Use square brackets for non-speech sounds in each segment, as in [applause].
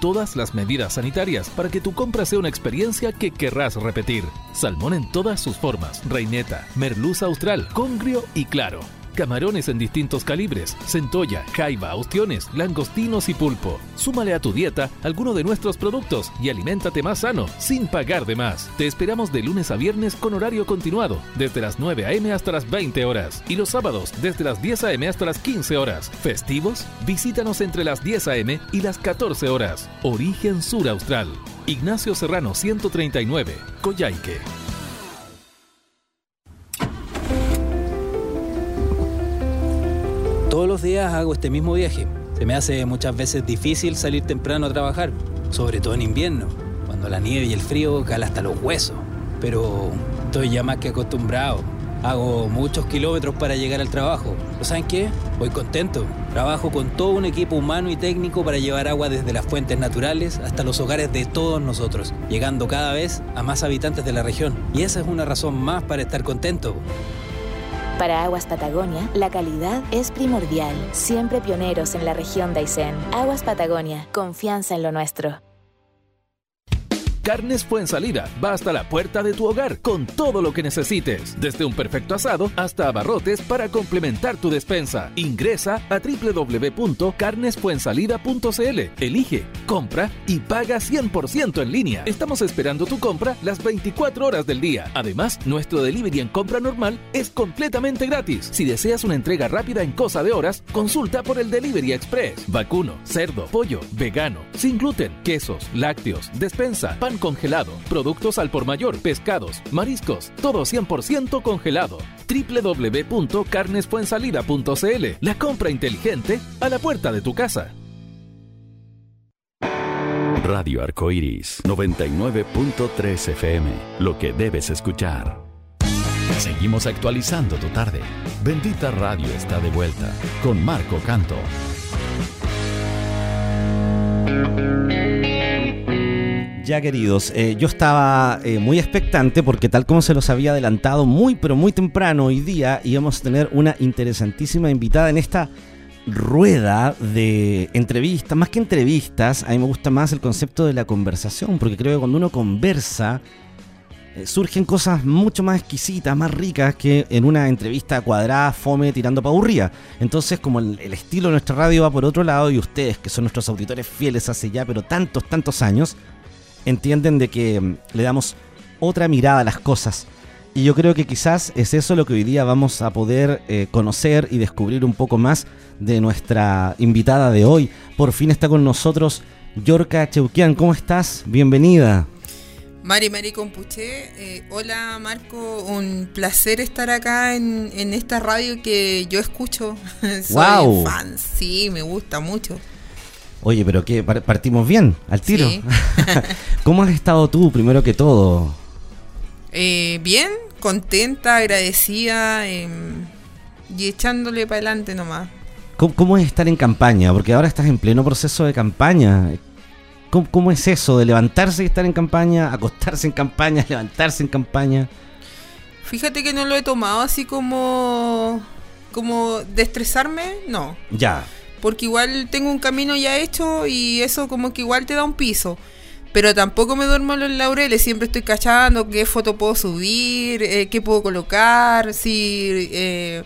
todas las medidas sanitarias para que tu compra sea una experiencia que querrás repetir. Salmón en todas sus formas, reineta, merluza austral, congrio y claro camarones en distintos calibres, centolla, jaiba, ostiones, langostinos y pulpo. Súmale a tu dieta alguno de nuestros productos y aliméntate más sano, sin pagar de más. Te esperamos de lunes a viernes con horario continuado, desde las 9 a.m. hasta las 20 horas, y los sábados desde las 10 a.m. hasta las 15 horas. ¿Festivos? Visítanos entre las 10 a.m. y las 14 horas. Origen Sur Austral. Ignacio Serrano 139, Coyhaique. Todos los días hago este mismo viaje. Se me hace muchas veces difícil salir temprano a trabajar, sobre todo en invierno, cuando la nieve y el frío cala hasta los huesos. Pero estoy ya más que acostumbrado. Hago muchos kilómetros para llegar al trabajo. ¿Lo saben qué? Voy contento. Trabajo con todo un equipo humano y técnico para llevar agua desde las fuentes naturales hasta los hogares de todos nosotros, llegando cada vez a más habitantes de la región. Y esa es una razón más para estar contento. Para Aguas Patagonia, la calidad es primordial. Siempre pioneros en la región de Aysén. Aguas Patagonia, confianza en lo nuestro. Carnes Fuensalida va hasta la puerta de tu hogar con todo lo que necesites, desde un perfecto asado hasta abarrotes para complementar tu despensa. Ingresa a www.carnesfuensalida.cl, elige, compra y paga 100% en línea. Estamos esperando tu compra las 24 horas del día. Además, nuestro delivery en compra normal es completamente gratis. Si deseas una entrega rápida en cosa de horas, consulta por el Delivery Express. Vacuno, cerdo, pollo, vegano, sin gluten, quesos, lácteos, despensa, pan congelado, productos al por mayor, pescados, mariscos, todo 100% congelado. www.carnesfuensalida.cl La compra inteligente a la puerta de tu casa. Radio Arcoiris 99.3 FM. Lo que debes escuchar. Seguimos actualizando tu tarde. Bendita Radio está de vuelta con Marco Canto. Ya queridos, eh, yo estaba eh, muy expectante porque tal como se los había adelantado muy pero muy temprano hoy día íbamos a tener una interesantísima invitada en esta rueda de entrevistas, más que entrevistas, a mí me gusta más el concepto de la conversación, porque creo que cuando uno conversa eh, surgen cosas mucho más exquisitas, más ricas que en una entrevista cuadrada, fome, tirando pa' Entonces, como el, el estilo de nuestra radio va por otro lado y ustedes, que son nuestros auditores fieles hace ya, pero tantos, tantos años, entienden de que mm, le damos otra mirada a las cosas. Y yo creo que quizás es eso lo que hoy día vamos a poder eh, conocer y descubrir un poco más de nuestra invitada de hoy. Por fin está con nosotros Yorka Cheuquian. ¿Cómo estás? Bienvenida. Mari Mari Compuché, eh, hola Marco, un placer estar acá en, esta radio que yo escucho. [laughs] Soy fan, sí, me gusta mucho. Oye, pero que partimos bien, al tiro. [laughs] ¿Cómo has estado tú, primero que todo? Eh, bien, contenta, agradecida em, y echándole para adelante nomás. ¿Cómo, es estar en campaña? Porque ahora estás en pleno proceso de campaña. ¿Cómo, es eso de levantarse y estar en campaña, acostarse en campaña, [laughs] levantarse en campaña? Fíjate que no lo he tomado así como como de estresarme, no. Ya porque igual tengo un camino ya hecho y eso como que igual te da un piso. Pero tampoco me duermo en los laureles, siempre estoy cachando qué foto puedo subir, eh, qué puedo colocar, si eh,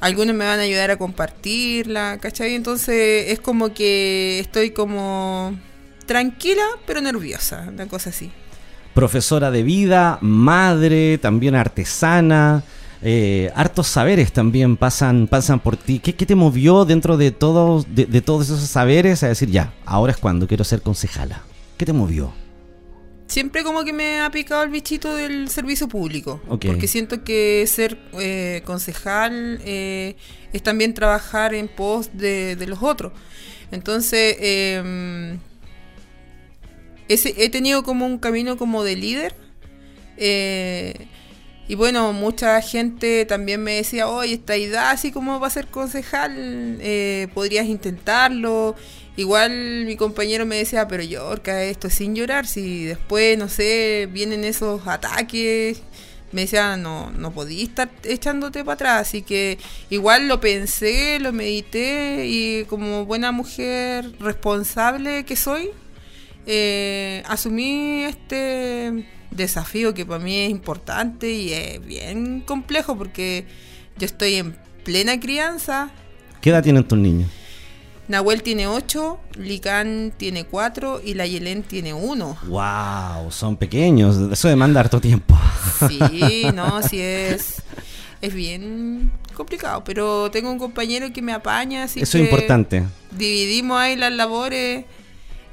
algunos me van a ayudar a compartirla, ¿cachai? Entonces es como que estoy como tranquila pero nerviosa, una cosa así. Profesora de vida, madre, también artesana. Eh, hartos saberes también pasan, pasan por ti. ¿Qué, te movió dentro de, todos de, todos esos saberes a decir, ya, ahora es cuando quiero ser concejala? ¿Qué te movió? Siempre como que me ha picado el bichito del servicio público. Porque siento que ser eh, concejal eh, es también trabajar en pos de, los otros. Entonces, em, he tenido como un camino como de líder. Eh, y bueno, mucha gente también me decía, oye, esta idea así como va a ser concejal, eh, podrías intentarlo. Igual mi compañero me decía, pero Yorka, esto sin llorar, si después, no sé, vienen esos ataques, me decía, no, no podía estar echándote para atrás. Así que igual lo pensé, lo medité y como buena mujer responsable que soy, eh, asumí este desafío que para mí es importante y es bien complejo porque yo estoy en plena crianza. ¿Qué edad tienen tus niños? Nahuel tiene 8, Licán tiene 4 y la Yelén tiene 1. ¡Wow! Son pequeños, eso demanda harto tiempo. Sí, [laughs] no, sí es, es bien complicado, pero tengo un compañero que me apaña, así Eso es importante. Dividimos ahí las labores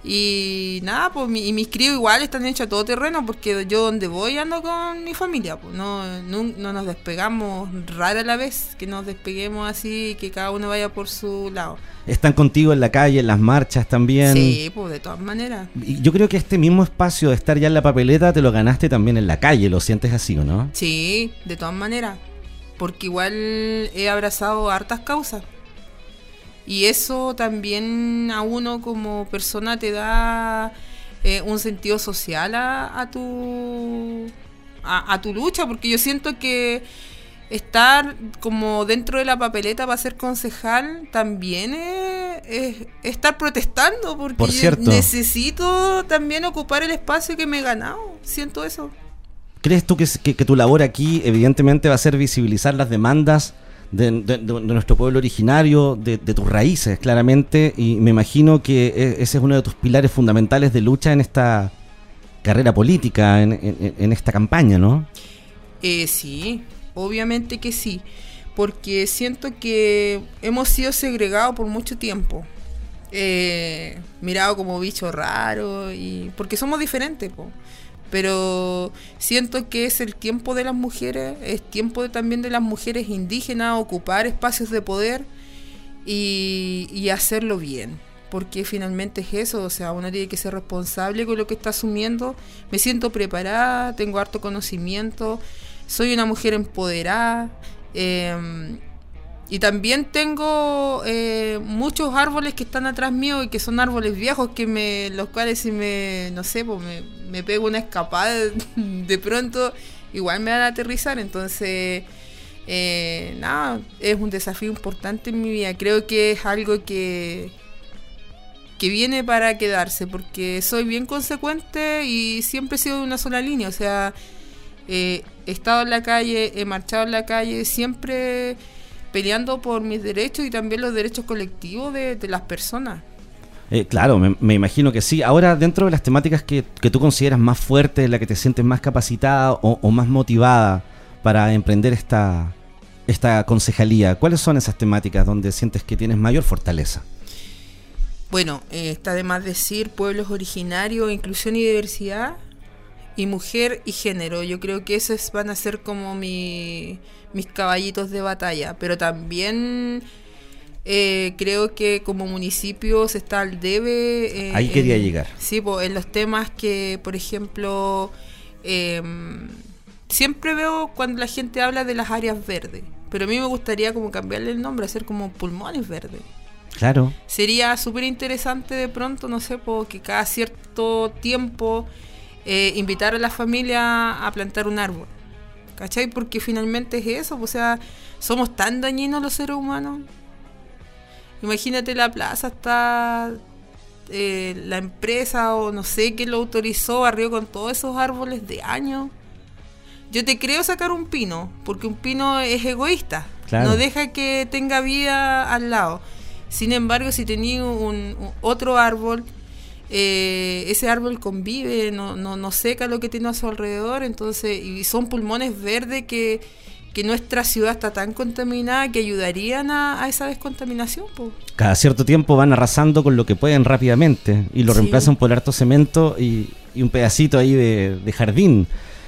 y nada, pues mi, y mis críos igual están hechos a todo terreno porque yo donde voy ando con mi familia, pues no, no, no nos despegamos rara la vez que nos despeguemos así que cada uno vaya por su lado. Están contigo en la calle, en las marchas también. Sí, pues de todas maneras. Y yo creo que este mismo espacio de estar ya en la papeleta te lo ganaste también en la calle, ¿lo sientes así o no? Sí, de todas maneras. Porque igual he abrazado hartas causas. Y eso también a uno como persona te da eh, un sentido social a, a tu a, a, tu lucha, porque yo siento que estar como dentro de la papeleta para ser concejal también es, es estar protestando, porque Por cierto. necesito también ocupar el espacio que me he ganado. Siento eso. ¿Crees tú que, que, que tu labor aquí evidentemente va a ser visibilizar las demandas? De, de, de, nuestro pueblo originario, de, de, tus raíces, claramente, y me imagino que e, ese es uno de tus pilares fundamentales de lucha en esta carrera política, en, en, en esta campaña, ¿no? Eh, sí, obviamente que sí, porque siento que hemos sido segregados por mucho tiempo, eh, mirado como bicho raro, y porque somos diferentes, po pero siento que es el tiempo de las mujeres, es tiempo también de las mujeres indígenas ocupar espacios de poder y, hacerlo bien, porque finalmente es eso, o sea, uno tiene que ser responsable con lo que está asumiendo, me siento preparada, tengo harto conocimiento, soy una mujer empoderada. Eh, y también tengo eh, muchos árboles que están atrás mío y que son árboles viejos que me, los cuales si me, no sé, pues me, me pego una escapada [laughs] de, pronto, igual me van a aterrizar. Entonces, eh, nada, es un desafío importante en mi vida. Creo que es algo que, que viene para quedarse, porque soy bien consecuente y siempre he sido de una sola línea. O sea, eh, he estado en la calle, he marchado en la calle, siempre peleando por mis derechos y también los derechos colectivos de, de las personas. Eh, claro, me, me, imagino que sí. Ahora, dentro de las temáticas que, que, tú consideras más fuertes, la que te sientes más capacitada o, o más motivada para emprender esta, esta concejalía, ¿cuáles son esas temáticas donde sientes que tienes mayor fortaleza? Bueno, eh, está de más decir pueblos originarios, inclusión y diversidad, y mujer y género. Yo creo que esos van a ser como mi, mis caballitos de batalla. Pero también eh, creo que como municipios está al debe. Eh, Ahí quería en, llegar. Sí, pues, en los temas que, por ejemplo, eh, siempre veo cuando la gente habla de las áreas verdes. Pero a mí me gustaría como cambiarle el nombre, hacer como pulmones verdes. Claro. Sería súper interesante de pronto, no sé, porque cada cierto tiempo eh, invitar a la familia a plantar un árbol. ¿Cachai? Porque finalmente es eso, o sea, somos tan dañinos los seres humanos. Imagínate la plaza está eh, la empresa o no sé qué lo autorizó, arriba con todos esos árboles de años. Yo te creo sacar un pino, porque un pino es egoísta. Claro. No deja que tenga vida al lado. Sin embargo, si tenía un, un, otro árbol, eh, ese árbol convive, no, no, no, seca lo que tiene a su alrededor, entonces, y son pulmones verdes que, que nuestra ciudad está tan contaminada que ayudarían a, a esa descontaminación. Po. Cada cierto tiempo van arrasando con lo que pueden rápidamente y lo sí. reemplazan por harto cemento y, y un pedacito ahí de, de jardín.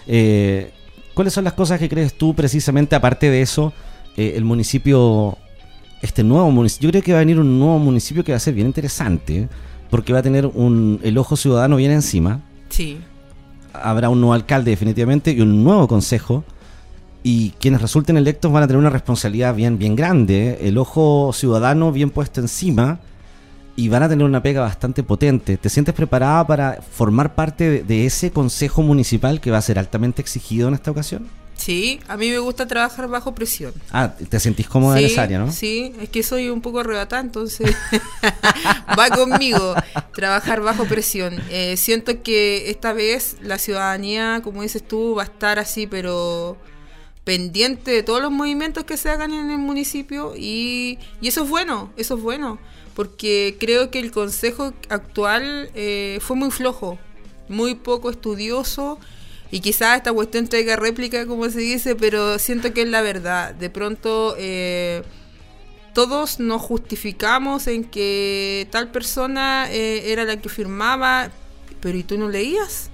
Eh, ¿Cuáles son las cosas que crees tú precisamente, aparte de eso, eh, el municipio, este nuevo municipio, yo creo que va a venir un nuevo municipio que va a ser bien interesante, ¿eh? Porque va a tener un, el ojo ciudadano bien encima. Sí. Habrá un nuevo alcalde definitivamente y un nuevo consejo. Y quienes resulten electos van a tener una responsabilidad bien, bien grande. El ojo ciudadano bien puesto encima y van a tener una pega bastante potente. ¿Te sientes preparada para formar parte de, de ese consejo municipal que va a ser altamente exigido en esta ocasión? Sí, a mí me gusta trabajar bajo presión. Ah, te sentís cómoda en Sí, esa área, ¿no? Sí, es que soy un poco arrebatada, entonces [laughs] [laughs] va conmigo trabajar bajo presión. Eh, siento que esta vez la ciudadanía, como dices tú, va a estar así, pero pendiente de todos los movimientos que se hagan en el municipio y, y eso es bueno, eso es bueno, porque creo que el consejo actual eh, fue muy flojo, muy poco estudioso y quizás esta cuestión traiga réplica, como se dice, pero siento que es la verdad. De pronto eh, todos nos justificamos en que tal persona eh, era la que firmaba, pero ¿y tú no leías?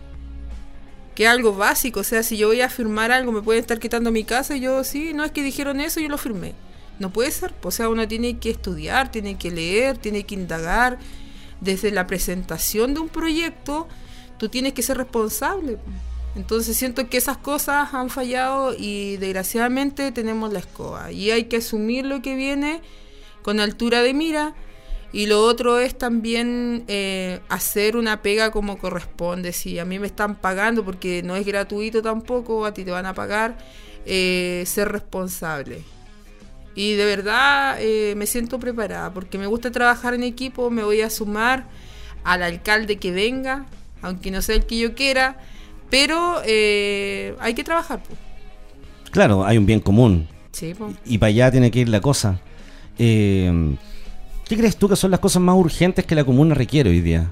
Que es algo básico, o sea, si yo voy a firmar algo, me pueden estar quitando mi casa y yo, sí, no es que dijeron eso, yo lo firmé. No puede ser, o sea, uno tiene que estudiar, tiene que leer, tiene que indagar. Desde la presentación de un proyecto, tú tienes que ser responsable. Entonces siento que esas cosas han fallado y desgraciadamente tenemos la escoba. Y hay que asumir lo que viene con altura de mira. Y lo otro es también eh, hacer una pega como corresponde. Si a mí me están pagando, porque no es gratuito tampoco, a ti te van a pagar, eh, ser responsable. Y de verdad eh, me siento preparada, porque me gusta trabajar en equipo, me voy a sumar al alcalde que venga, aunque no sea el que yo quiera, pero eh, hay que trabajar. po. Claro, hay un bien común. Sí, po. Y para allá tiene que ir la cosa. Eh, ¿Qué crees tú que son las cosas más urgentes que la comuna requiere hoy día?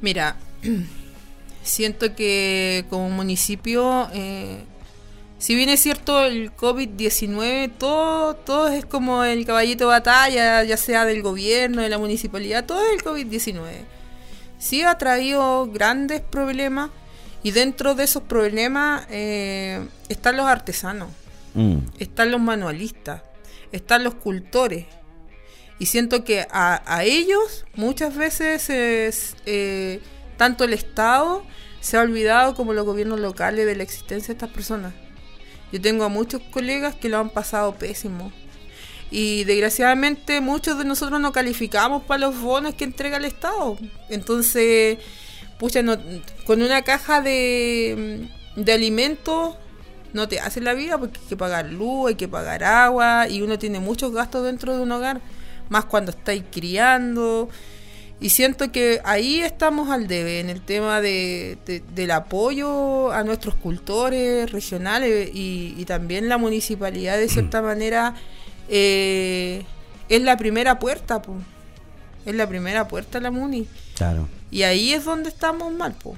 Mira, [clears throat] siento que como municipio, eh, si bien es cierto el COVID-19, todo, todo es como el caballito de batalla, ya sea del gobierno, de la municipalidad, todo es el COVID-19. Sí ha traído grandes problemas y dentro de esos problemas eh, están los artesanos, Mm, están los manualistas, están los cultores. Y siento que a, a ellos muchas veces es, eh, tanto el Estado se ha olvidado como los gobiernos locales de la existencia de estas personas. Yo tengo a muchos colegas que lo han pasado pésimo. Y desgraciadamente muchos de nosotros no calificamos para los bonos que entrega el Estado. Entonces, pucha, no- con una caja de, de alimentos no te hace la vida porque hay que pagar luz, hay que pagar agua y uno tiene muchos gastos dentro de un hogar, más cuando estáis criando. Y siento que ahí estamos al debe en el tema de, de- del apoyo a nuestros cultores regionales y, y también la municipalidad de cierta manera eh, es la primera puerta, po. es la primera puerta la muni. claro. Y ahí es donde estamos mal, po.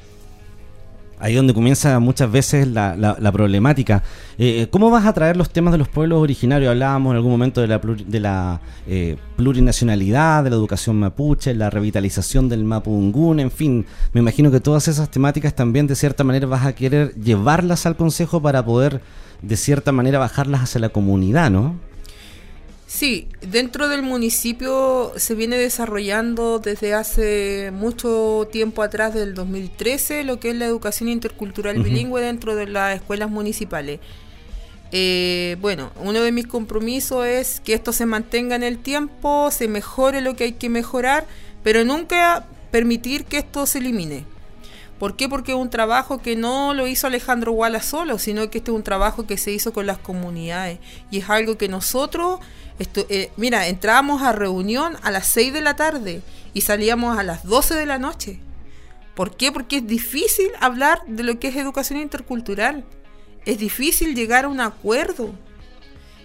Ahí donde comienza muchas veces la, la- la problemática. Eh, ¿Cómo vas a traer los temas de los pueblos originarios? Hablábamos en algún momento de la, pluri- de la eh, plurinacionalidad, de la educación mapuche, la revitalización del mapungún, en fin. Me imagino que todas esas temáticas también de cierta manera vas a querer llevarlas al Consejo para poder de cierta manera bajarlas hacia la comunidad, ¿no? Sí, dentro del municipio se viene desarrollando desde hace mucho tiempo atrás, del 2013, lo que es la educación intercultural bilingüe dentro de las escuelas municipales. Eh, bueno, uno de mis compromisos es que esto se mantenga en el tiempo, se mejore lo que hay que mejorar, pero nunca permitir que esto se elimine. ¿Por qué? Porque es un trabajo que no lo hizo Alejandro Guala solo, sino que este es un trabajo que se hizo con las comunidades. Y es algo que nosotros, eh, mira, entrábamos a reunión a las 6 de la tarde y salíamos a las 12 de la noche. ¿Por qué? Porque es difícil hablar de lo que es educación intercultural. Es difícil llegar a un acuerdo.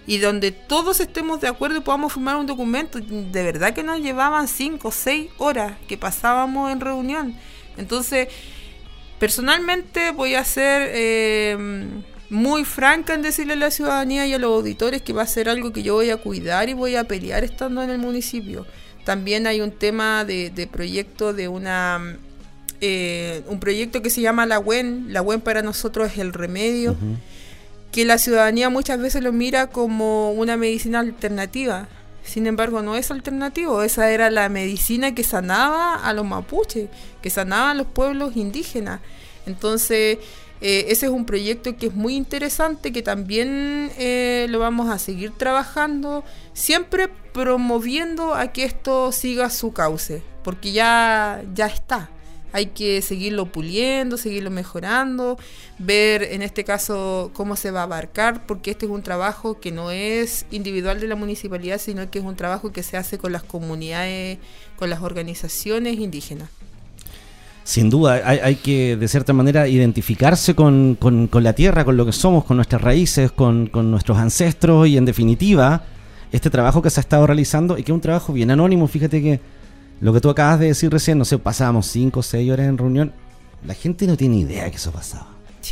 Y donde todos estemos de acuerdo y podamos firmar un documento. De verdad que nos llevaban 5 o 6 horas que pasábamos en reunión. Entonces, personalmente voy a ser eh, muy franca en decirle a la ciudadanía y a los auditores que va a ser algo que yo voy a cuidar y voy a pelear estando en el municipio. También hay un tema de, de proyecto de una eh, un proyecto que se llama La WEN. La WEN para nosotros es el remedio, que la ciudadanía muchas veces lo mira como una medicina alternativa. Sin embargo, no es alternativo. Esa era la medicina que sanaba a los mapuches, que sanaba a los pueblos indígenas. Entonces, eh, ese es un proyecto que es muy interesante, que también eh, lo vamos a seguir trabajando, siempre promoviendo a que esto siga su cauce, porque ya, ya está. Hay que seguirlo puliendo, seguirlo mejorando, ver en este caso cómo se va a abarcar, porque este es un trabajo que no es individual de la municipalidad, sino que es un trabajo que se hace con las comunidades, con las organizaciones indígenas. Sin duda, hay, que de cierta manera identificarse con, la tierra, con lo que somos, con nuestras raíces, con, nuestros ancestros y en definitiva, este trabajo que se ha estado realizando y que es un trabajo bien anónimo, fíjate que lo que tú acabas de decir recién, no sé, pasábamos 5 o 6 horas en reunión, la gente no tiene idea que eso pasaba.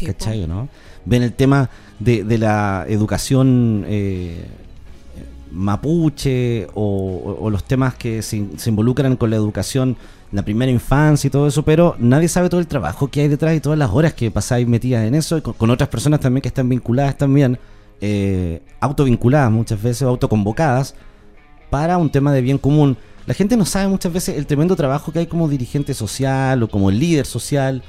¿Cachai, no? Ven el tema de, la educación eh, mapuche o, los temas que se, se involucran con la educación la primera infancia y todo eso, pero nadie sabe todo el trabajo que hay detrás y todas las horas que pasáis metidas en eso, y con, otras personas también que están vinculadas también, eh, autovinculadas muchas veces, autoconvocadas, para un tema de bien común. La gente no sabe muchas veces el tremendo trabajo que hay como dirigente social o como líder social,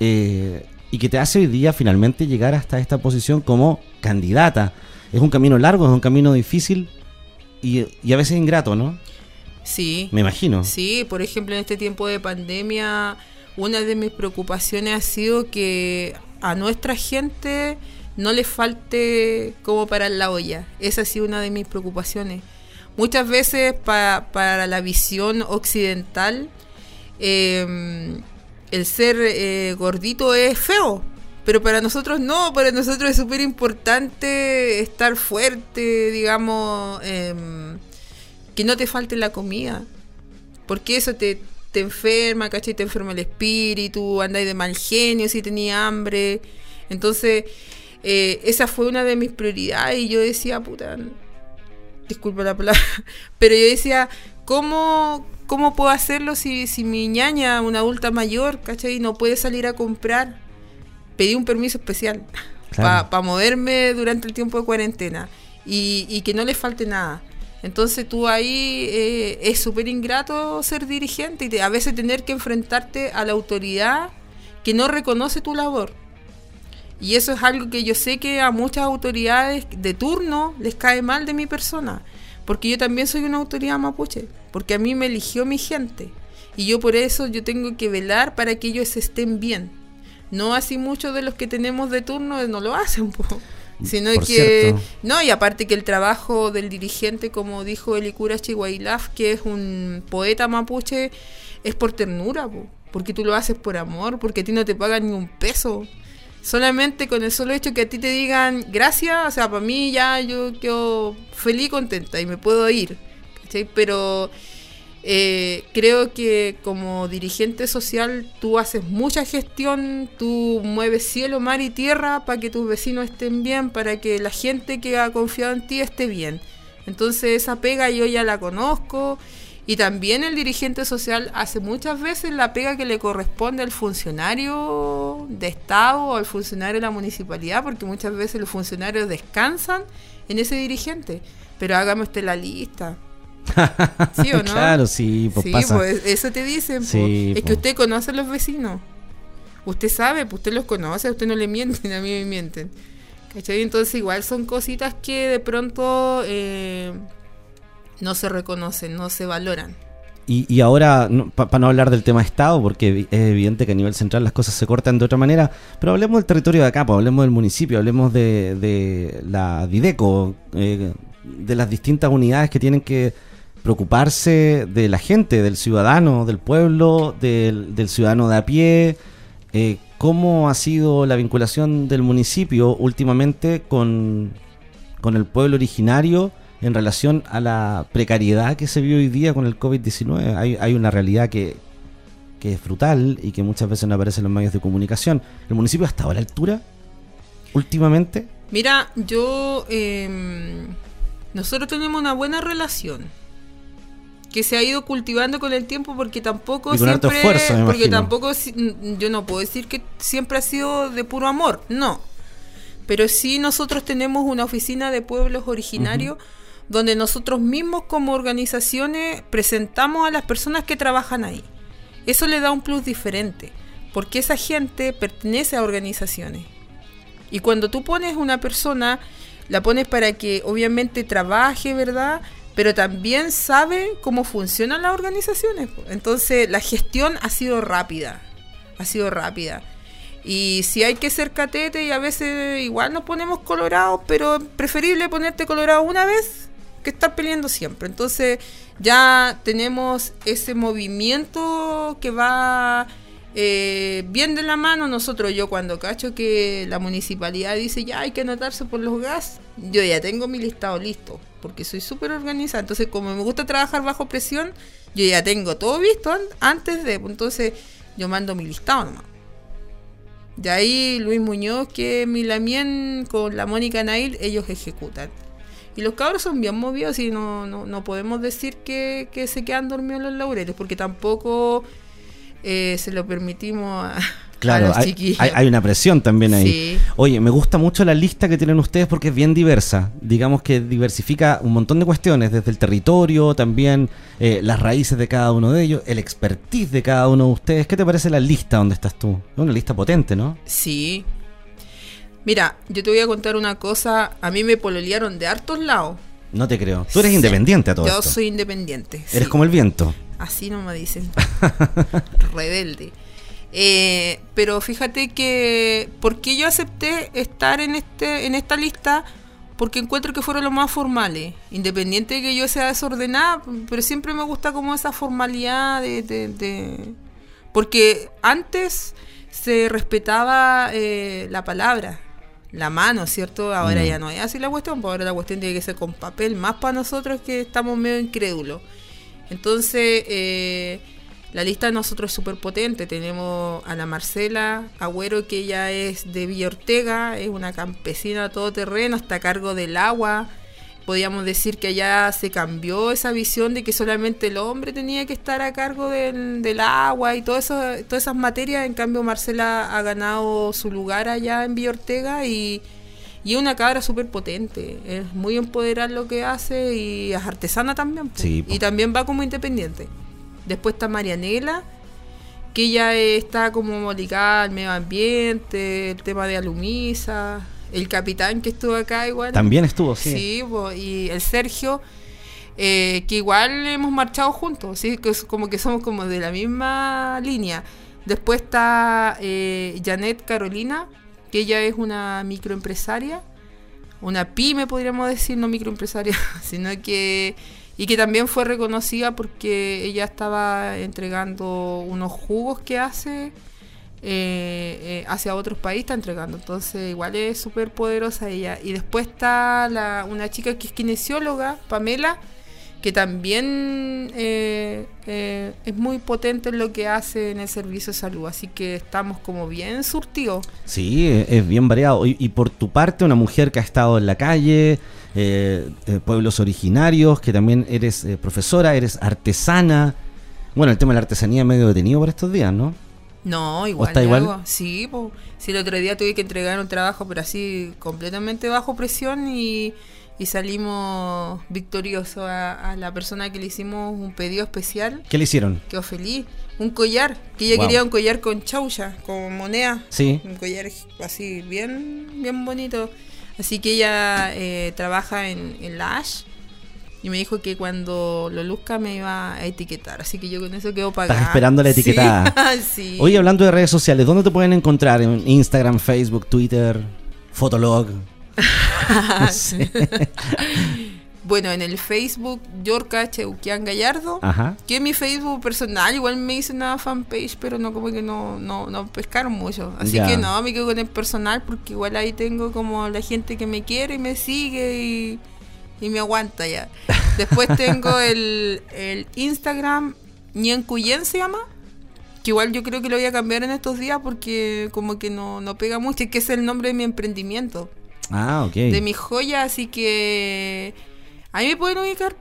eh, y que te hace hoy día finalmente llegar hasta esta posición como candidata. Es un camino largo, es un camino difícil y, y a veces ingrato, ¿no? Sí. Me imagino. Sí, por ejemplo, en este tiempo de pandemia, una de mis preocupaciones ha sido que a nuestra gente no le falte como para la olla. Esa ha sido una de mis preocupaciones. Muchas veces para la visión occidental, em, el ser eh, gordito es feo. Pero para nosotros no, para nosotros es súper importante estar fuerte, digamos, em, que no te falte la comida. Porque eso te, te enferma, ¿cachai? Te enferma el espíritu, andáis de mal genio si tenía hambre. Entonces, eh, esa fue una de mis prioridades y yo decía, puta, disculpa la palabra, [laughs] pero yo decía, ¿cómo, cómo puedo hacerlo si, si mi ñaña, una adulta mayor, ¿cachai? No puede salir a comprar? Pedí un permiso especial [laughs] para moverme durante el tiempo de cuarentena y, y que no le falte nada. Entonces tú ahí eh, es súper ingrato ser dirigente y a veces tener que enfrentarte a la autoridad que no reconoce tu labor. Y eso es algo que yo sé que a muchas autoridades de turno les cae mal de mi persona, porque yo también soy una autoridad mapuche, porque a mí me eligió mi gente. Y yo por eso yo tengo que velar para que ellos estén bien. No así muchos de los que tenemos de turno no lo hacen. [laughs] Sino que, no, y aparte que el trabajo del dirigente, como dijo Elikura Chihuahilaf, que es un poeta mapuche, es por ternura, porque tú lo haces por amor, porque a ti no te pagan ni un peso. Solamente con el solo hecho que a ti te digan gracias, o sea, para mí ya yo quedo feliz y contenta y me puedo ir. Pero eh, creo que como dirigente social tú haces mucha gestión, tú mueves cielo, mar y tierra para que tus vecinos estén bien, para que la gente que ha confiado en ti esté bien. Entonces esa pega yo ya la conozco y también el dirigente social hace muchas veces la pega que le corresponde al funcionario de Estado o al funcionario de la municipalidad, porque muchas veces los funcionarios descansan en ese dirigente. Pero hágame usted la lista. [laughs] ¿Sí o no? Claro, sí, pues pasa. Pues, eso te dicen. Pues. es que pues. usted conoce a los vecinos. Usted sabe, pues usted los conoce, a usted no le mienten, [laughs] a mí me mienten. ¿Cachai? Entonces igual son cositas que de pronto eh, no se reconocen, no se valoran. Y, ahora, para no hablar del tema Estado, porque es evidente que a nivel central las cosas se cortan de otra manera, pero hablemos del territorio de acá, pues, hablemos del municipio, hablemos de, de la Dideco, eh, de las distintas unidades que tienen que preocuparse de la gente, del ciudadano, del pueblo, del, ciudadano de a pie. Eh, ¿Cómo ha sido la vinculación del municipio últimamente con, con el pueblo originario en relación a la precariedad que se vio hoy día con el COVID-19? Hay, hay una realidad que, que es brutal y que muchas veces no aparece en los medios de comunicación. ¿El municipio ha estado a la altura últimamente? Mira, yo... Em, nosotros tenemos una buena relación que se ha ido cultivando con el tiempo porque tampoco siempre porque tampoco yo no puedo decir que siempre ha sido de puro amor no pero sí nosotros tenemos una oficina de pueblos originarios donde nosotros mismos como organizaciones presentamos a las personas que trabajan ahí eso le da un plus diferente porque esa gente pertenece a organizaciones y cuando tú pones una persona la pones para que obviamente trabaje verdad pero también sabe cómo funcionan las organizaciones. Entonces la gestión ha sido rápida, ha sido rápida. Y si hay que ser catete y a veces igual nos ponemos colorados, pero preferible ponerte colorado una vez que estar peleando siempre. Entonces ya tenemos ese movimiento que va eh, bien de la mano. Nosotros, yo cuando cacho que la municipalidad dice ya hay que anotarse por los gas, yo ya tengo mi listado listo, porque soy súper organizada. Entonces, como me gusta trabajar bajo presión, yo ya tengo todo visto antes de, entonces yo mando mi listado nomás. De ahí Luis Muñoz, que Milamien con la Mónica Nail, ellos ejecutan. Y los cabros son bien movidos y no, no, no podemos decir que, que, se quedan dormidos en los laureles, porque tampoco eh, se lo permitimos a, Claro, hay, hay, una presión también ahí. Oye, me gusta mucho la lista que tienen ustedes porque es bien diversa. Digamos que diversifica un montón de cuestiones, desde el territorio, también eh, las raíces de cada uno de ellos, el expertise de cada uno de ustedes. ¿Qué te parece la lista donde estás tú? Una lista potente, ¿no? Sí. Mira, yo te voy a contar una cosa. A mí me pololearon de hartos lados. No te creo. Tú eres independiente a todo Yo soy independiente. Eres como el viento. Así no me dicen. [laughs] Rebelde. Eh, pero fíjate que, ¿por qué yo acepté estar en, este, en esta lista? Porque encuentro que fueron los más formales. Independiente de que yo sea desordenada, pero siempre me gusta como esa formalidad de... Porque antes se respetaba eh, la palabra, la mano, ¿cierto? Ahora mm. ya no es así la cuestión, pues ahora la cuestión tiene que ser con papel, más para nosotros que estamos medio incrédulos. Entonces, eh, la lista de nosotros es súper potente. Tenemos a la Marcela Agüero, que ella es de Villa Ortega, es una campesina todoterreno, está a cargo del agua. Podríamos decir que allá se cambió esa visión de que solamente el hombre tenía que estar a cargo del, agua y todo eso, todas esas materias. En cambio, Marcela ha ganado su lugar allá en Villa Ortega y, y es una cabra súper potente. Es muy empoderada lo que hace y es artesana también. y también va como independiente. Después está Marianela, que ella está como ligada al medio ambiente, el tema de Alumisa, el capitán que estuvo acá igual. También estuvo, sí. Sí, y el Sergio, eh, que igual hemos marchado juntos, ¿sí? que es como que somos como de la misma línea. Después está eh, Janet Carolina, que ella es una microempresaria, una pyme podríamos decir, no microempresaria, [laughs] sino que y que también fue reconocida porque ella estaba entregando unos jugos que hace eh, eh, hacia otros países, está entregando. Entonces, igual es súper poderosa ella. Y después está la, una chica que es kinesióloga, Pamela, que también eh, es muy potente en lo que hace en el servicio de salud. Así que estamos como bien surtidos. Sí, es bien variado. y por tu parte, una mujer que ha estado en la calle eh, eh, pueblos originarios, que también eres eh, profesora, eres artesana. Bueno, el tema de la artesanía es medio detenido por estos días, ¿no? No, igual. está igual? Sí, pues, sí, el otro día tuve que entregar un trabajo, pero así completamente bajo presión y, salimos victoriosos a, la persona que le hicimos un pedido especial. ¿Qué le hicieron? Quedó feliz. Un collar, que ella quería un collar con chaucha, con moneda. Sí. Un collar así, bien, bien bonito. Así que ella eh, trabaja en, en la Ash y me dijo que cuando lo luzca me iba a etiquetar. Así que yo con eso quedo pagada. Estás esperando la etiquetada. [laughs] Sí. Oye, hablando de redes sociales, ¿dónde te pueden encontrar? ¿En Instagram, Facebook, Twitter, Fotolog? [laughs] no sé. [laughs] Bueno, en el Facebook, Yorka Cheuquian Gallardo, que es mi Facebook personal, igual me hice una fanpage, pero no como que no, no, no pescaron mucho. Así que no, me quedo con el personal porque igual ahí tengo como la gente que me quiere y me sigue y, me aguanta ya. Después tengo [laughs] el, el Instagram, Ñencuyen se llama, que igual yo creo que lo voy a cambiar en estos días porque como que no, no pega mucho, y que es el nombre de mi emprendimiento. Ah, ok. De mi joya, así que Ahí me pueden ubicar.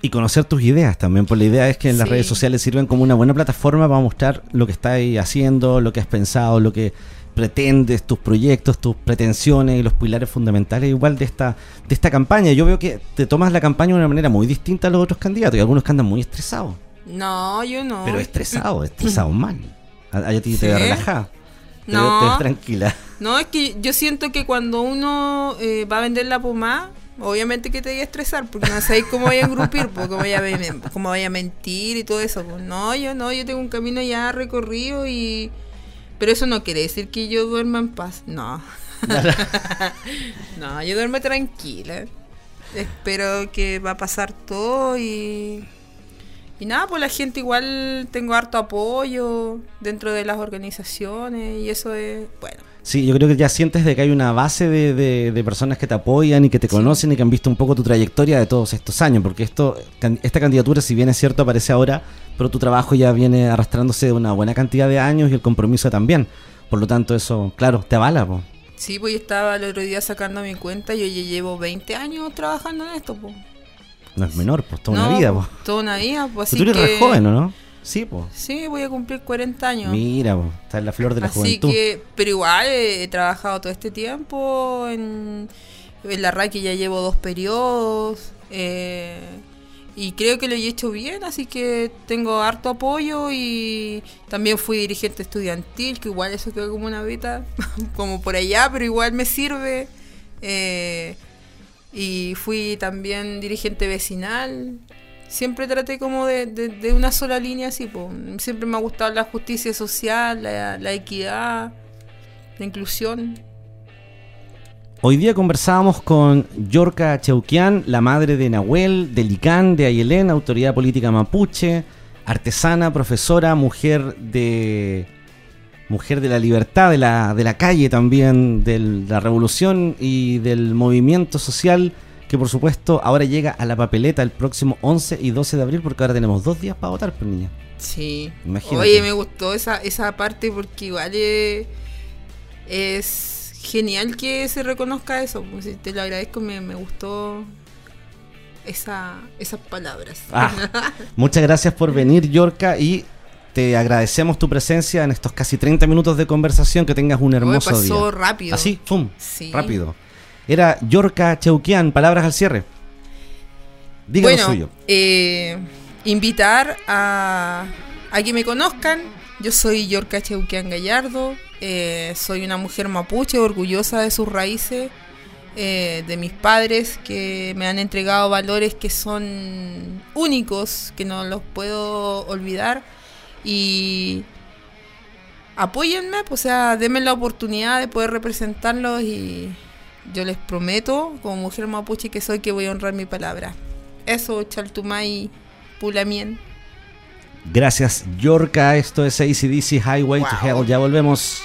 Y conocer tus ideas también, pues la idea es que en las redes sociales sirven como una buena plataforma para mostrar lo que estás haciendo, lo que has pensado, lo que pretendes, tus proyectos, tus pretensiones y los pilares fundamentales igual de esta, de esta campaña. Yo veo que te tomas la campaña de una manera muy distinta a los otros candidatos y algunos que andan muy estresados. No, yo no. Pero estresado, estresado [laughs] mal. A, ti te. No. Te, ves tranquila. No, es que yo siento que cuando uno eh, va a vender la pomada obviamente que te voy a estresar, porque no sabéis cómo voy a engrupir, cómo, vaya a, cómo vaya a mentir y todo eso. Pues. No, yo no, yo tengo un camino ya recorrido y... Pero eso no quiere decir que yo duerma en paz, no. [laughs] no, yo duermo tranquila. Espero que va a pasar todo y... Y nada, pues la gente igual tengo harto apoyo dentro de las organizaciones y eso es, bueno, Sí, yo creo que ya sientes de que hay una base de, de, personas que te apoyan y que te conocen y que han visto un poco tu trayectoria de todos estos años, porque esto, esta candidatura, si bien es cierto, aparece ahora, pero tu trabajo ya viene arrastrándose de una buena cantidad de años y el compromiso también. Por lo tanto, eso, claro, te avala. Po. Sí, pues yo estaba el otro día sacando mi cuenta, yo ya llevo 20 años trabajando en esto. Pues. No es menor, pues toda una vida. Pues. Toda una vida, pues así Tú eres joven, ¿o no? Sí, pues. Sí, voy a cumplir 40 años. Mira, está en la flor de la Así Que, pero igual he, trabajado todo este tiempo en, en la RAI que ya llevo dos periodos. Eh, y creo que lo he hecho bien, así que tengo harto apoyo y también fui dirigente estudiantil, que igual eso quedó como una beta, [laughs] como por allá, pero igual me sirve. Eh, y fui también dirigente vecinal siempre traté como de, una sola línea así, siempre me ha gustado la justicia social, la, equidad, la inclusión. Hoy día conversábamos con Yorka Cheuquian, la madre de Nahuel, de Licán, de Ayelén, autoridad política mapuche, artesana, profesora, mujer de mujer de la libertad, de la, de la calle también, de la revolución y del movimiento social que por supuesto ahora llega a la papeleta el próximo 11 y 12 de abril, porque ahora tenemos dos días para votar, pues niña. Sí. Imagínate. Oye, me gustó esa, esa parte porque igual es, genial que se reconozca eso. Pues, te lo agradezco, me, me gustó esa, esas palabras. Ah, [laughs] muchas gracias por venir, Yorka, y te agradecemos tu presencia en estos casi 30 minutos de conversación. Que tengas un hermoso pasó día. pasó rápido. Así, ¡pum! Sí. Rápido era Yorka Cheuquian. Palabras al cierre. Dígalo suyo. Eh, invitar a, a que me conozcan. Yo soy Yorka Cheuquian Gallardo. Eh, soy una mujer mapuche orgullosa de sus raíces. Eh, de mis padres que me han entregado valores que son únicos, que no los puedo olvidar. Y apóyenme, pues, o sea, denme la oportunidad de poder representarlos y, yo les prometo, como mujer mapuche que soy, que voy a honrar mi palabra. Eso, Chaltumay Pulamien. Gracias, Yorka. Esto es ACDC Highway to Hell. Ya volvemos.